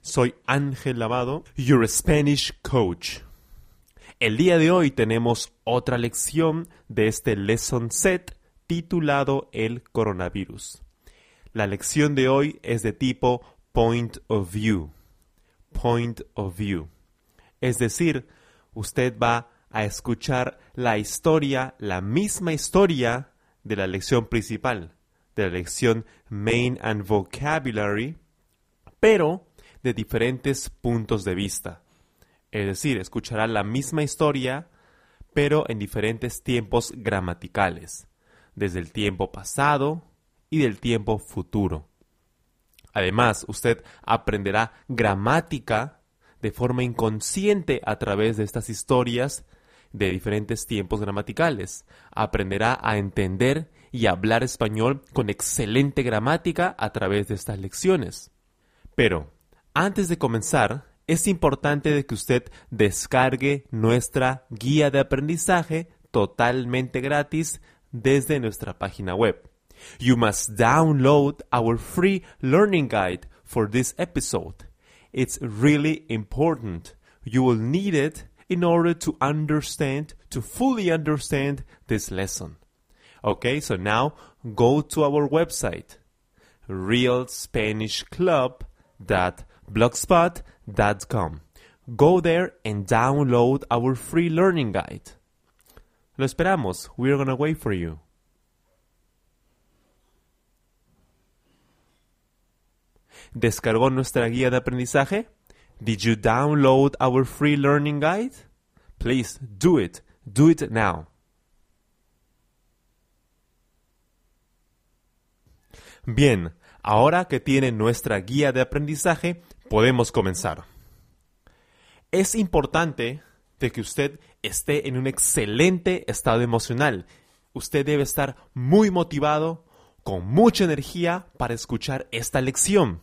Soy Ángel Lavado, your Spanish coach. El día de hoy tenemos otra lección de este lesson set titulado El coronavirus. La lección de hoy es de tipo point of view. Point of view. Es decir, usted va a escuchar la historia, la misma historia de la lección principal, de la lección Main and Vocabulary, pero de diferentes puntos de vista. Es decir, escuchará la misma historia, pero en diferentes tiempos gramaticales, desde el tiempo pasado y del tiempo futuro. Además, usted aprenderá gramática de forma inconsciente a través de estas historias de diferentes tiempos gramaticales. Aprenderá a entender y hablar español con excelente gramática a través de estas lecciones. Pero, antes de comenzar, es importante que usted descargue nuestra guía de aprendizaje totalmente gratis desde nuestra página web. You must download our free learning guide for this episode. It's really important. You will need it in order to understand, to fully understand this lesson. Okay, so now go to our website, realspanishclub.blogspot.com. Go there and download our free learning guide. Lo esperamos. We're gonna wait for you. ¿Descargó nuestra guía de aprendizaje? Did you download our free learning guide? Please do it. Do it now. Bien, ahora que tiene nuestra guía de aprendizaje, podemos comenzar. Es importante de que usted esté en un excelente estado emocional. Usted debe estar muy motivado, con mucha energía para escuchar esta lección.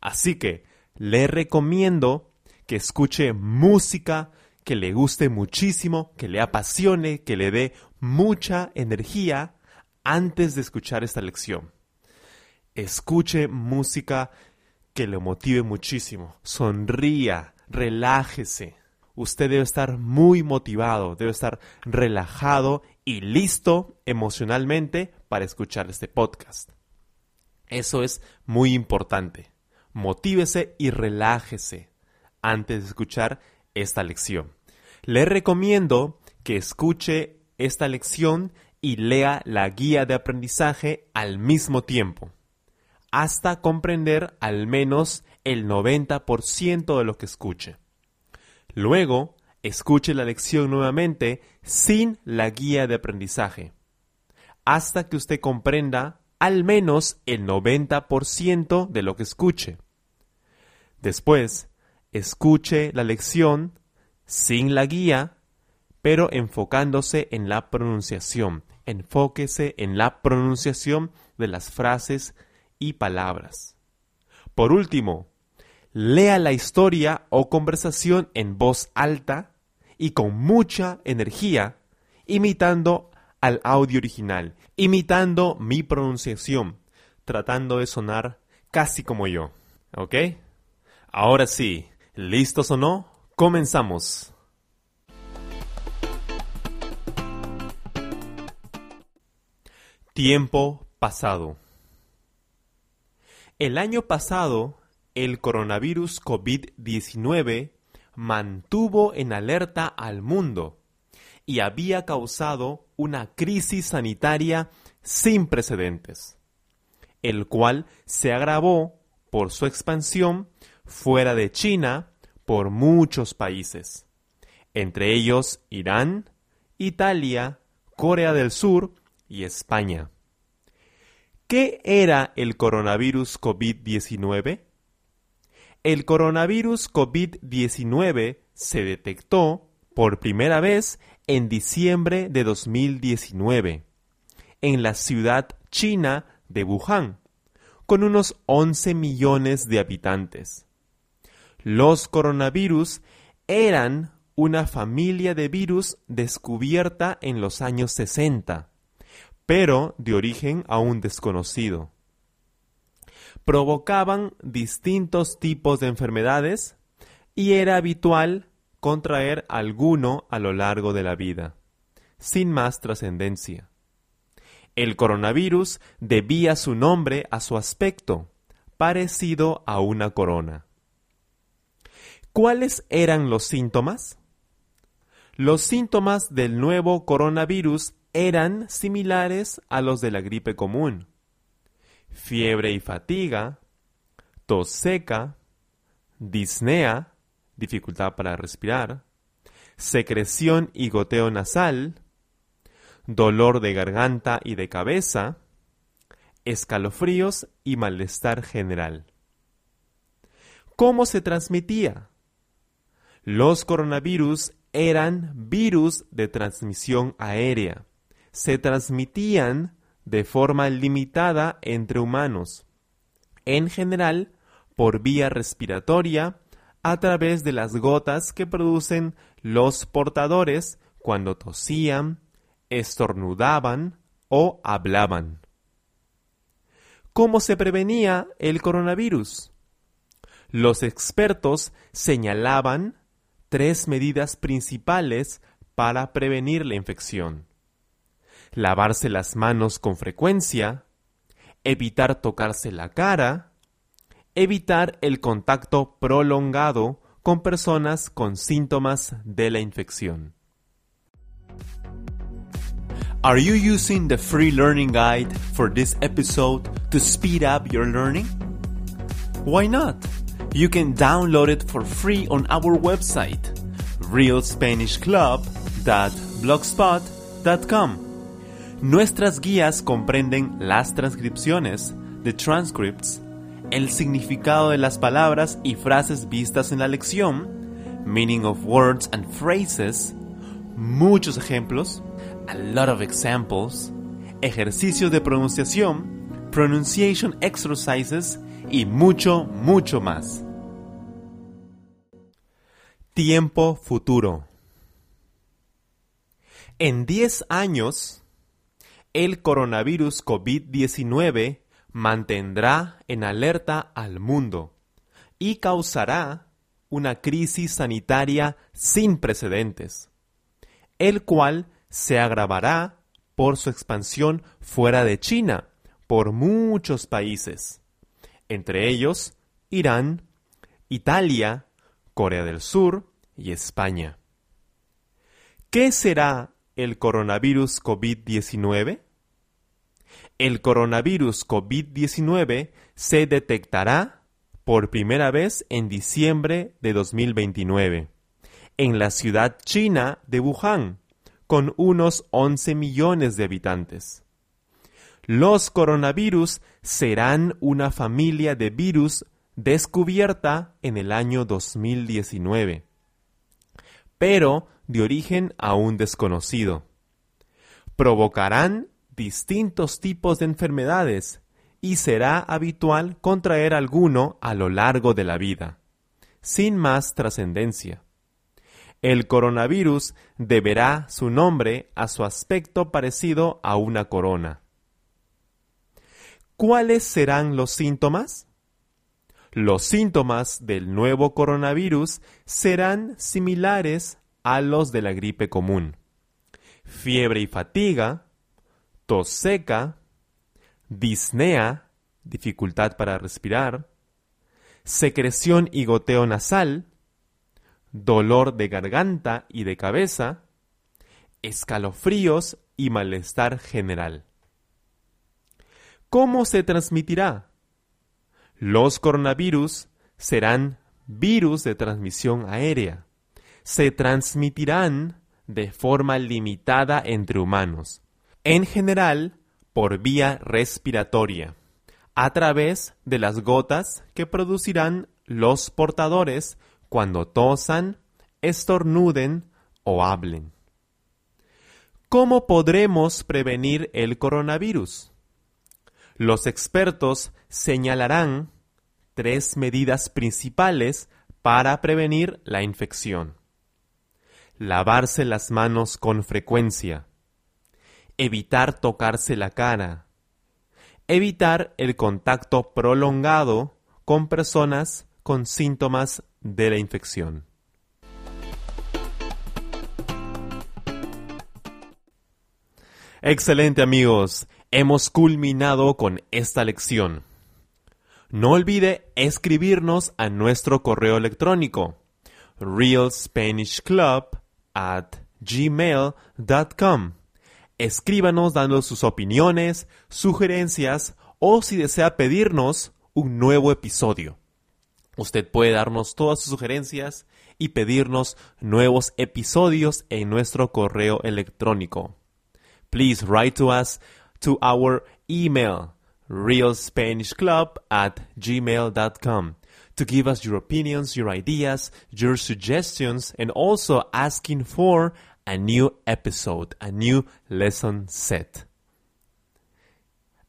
Así que le recomiendo que escuche música que le guste muchísimo, que le apasione, que le dé mucha energía antes de escuchar esta lección. Escuche música que le motive muchísimo. Sonría, relájese. Usted debe estar muy motivado, debe estar relajado y listo emocionalmente para escuchar este podcast. Eso es muy importante motívese y relájese antes de escuchar esta lección. Le recomiendo que escuche esta lección y lea la guía de aprendizaje al mismo tiempo, hasta comprender al menos el 90% de lo que escuche. Luego, escuche la lección nuevamente sin la guía de aprendizaje, hasta que usted comprenda al menos el 90% de lo que escuche. Después, escuche la lección sin la guía, pero enfocándose en la pronunciación. Enfóquese en la pronunciación de las frases y palabras. Por último, lea la historia o conversación en voz alta y con mucha energía, imitando al audio original, imitando mi pronunciación, tratando de sonar casi como yo. ¿Ok? Ahora sí, ¿listos o no? Comenzamos. Tiempo pasado. El año pasado, el coronavirus COVID-19 mantuvo en alerta al mundo y había causado una crisis sanitaria sin precedentes, el cual se agravó por su expansión fuera de China por muchos países, entre ellos Irán, Italia, Corea del Sur y España. ¿Qué era el coronavirus COVID-19? El coronavirus COVID-19 se detectó por primera vez en diciembre de 2019 en la ciudad china de Wuhan, con unos 11 millones de habitantes. Los coronavirus eran una familia de virus descubierta en los años 60, pero de origen aún desconocido. Provocaban distintos tipos de enfermedades y era habitual contraer alguno a lo largo de la vida, sin más trascendencia. El coronavirus debía su nombre a su aspecto, parecido a una corona. ¿Cuáles eran los síntomas? Los síntomas del nuevo coronavirus eran similares a los de la gripe común. Fiebre y fatiga, tos seca, disnea, dificultad para respirar, secreción y goteo nasal, dolor de garganta y de cabeza, escalofríos y malestar general. ¿Cómo se transmitía? Los coronavirus eran virus de transmisión aérea. Se transmitían de forma limitada entre humanos, en general por vía respiratoria, a través de las gotas que producen los portadores cuando tosían, estornudaban o hablaban. ¿Cómo se prevenía el coronavirus? Los expertos señalaban tres medidas principales para prevenir la infección. Lavarse las manos con frecuencia, evitar tocarse la cara, evitar el contacto prolongado con personas con síntomas de la infección. Are you using the free learning guide for this episode to speed up your learning? Why not? You can download it for free on our website, realspanishclub.blogspot.com. Nuestras guías comprenden las transcripciones, the transcripts, el significado de las palabras y frases vistas en la lección, meaning of words and phrases, muchos ejemplos, a lot of examples, ejercicios de pronunciación, pronunciation exercises y mucho, mucho más. Tiempo futuro. En 10 años, el coronavirus COVID-19 mantendrá en alerta al mundo y causará una crisis sanitaria sin precedentes, el cual se agravará por su expansión fuera de China por muchos países entre ellos Irán, Italia, Corea del Sur y España. ¿Qué será el coronavirus COVID-19? El coronavirus COVID-19 se detectará por primera vez en diciembre de 2029 en la ciudad china de Wuhan, con unos 11 millones de habitantes. Los coronavirus serán una familia de virus descubierta en el año 2019, pero de origen aún desconocido. Provocarán distintos tipos de enfermedades y será habitual contraer alguno a lo largo de la vida, sin más trascendencia. El coronavirus deberá su nombre a su aspecto parecido a una corona. ¿Cuáles serán los síntomas? Los síntomas del nuevo coronavirus serán similares a los de la gripe común. Fiebre y fatiga, tos seca, disnea, dificultad para respirar, secreción y goteo nasal, dolor de garganta y de cabeza, escalofríos y malestar general. ¿Cómo se transmitirá? Los coronavirus serán virus de transmisión aérea. Se transmitirán de forma limitada entre humanos, en general por vía respiratoria, a través de las gotas que producirán los portadores cuando tosan, estornuden o hablen. ¿Cómo podremos prevenir el coronavirus? Los expertos señalarán tres medidas principales para prevenir la infección. Lavarse las manos con frecuencia. Evitar tocarse la cara. Evitar el contacto prolongado con personas con síntomas de la infección. Excelente amigos, hemos culminado con esta lección. No olvide escribirnos a nuestro correo electrónico realspanishclub at gmail.com. Escríbanos dando sus opiniones, sugerencias o si desea pedirnos un nuevo episodio. Usted puede darnos todas sus sugerencias y pedirnos nuevos episodios en nuestro correo electrónico. Please write to us to our email realspanishclub at gmail.com to give us your opinions, your ideas, your suggestions, and also asking for a new episode, a new lesson set.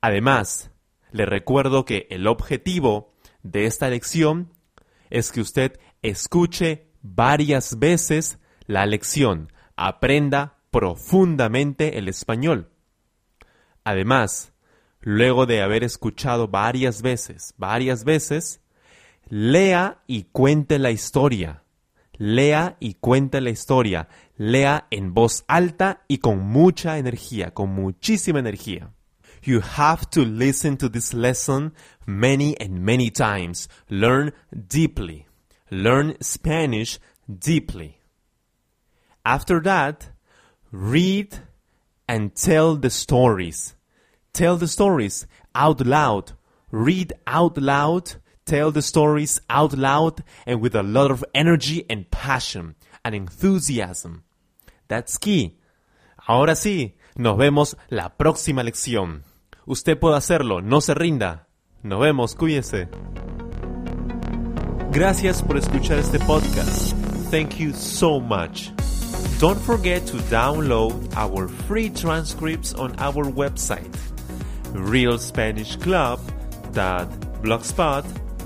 Además, le recuerdo que el objetivo de esta lección es que usted escuche varias veces la lección, aprenda profundamente el español. Además, luego de haber escuchado varias veces, varias veces, lea y cuente la historia. Lea y cuente la historia. Lea en voz alta y con mucha energía, con muchísima energía. You have to listen to this lesson many and many times. Learn deeply. Learn Spanish deeply. After that, read and tell the stories. Tell the stories out loud. Read out loud. Tell the stories out loud and with a lot of energy and passion and enthusiasm. That's key. Ahora sí, nos vemos la próxima lección. Usted puede hacerlo, no se rinda. Nos vemos, cuídese. Gracias por escuchar este podcast. Thank you so much. Don't forget to download our free transcripts on our website, realspanishclub.blogspot.com.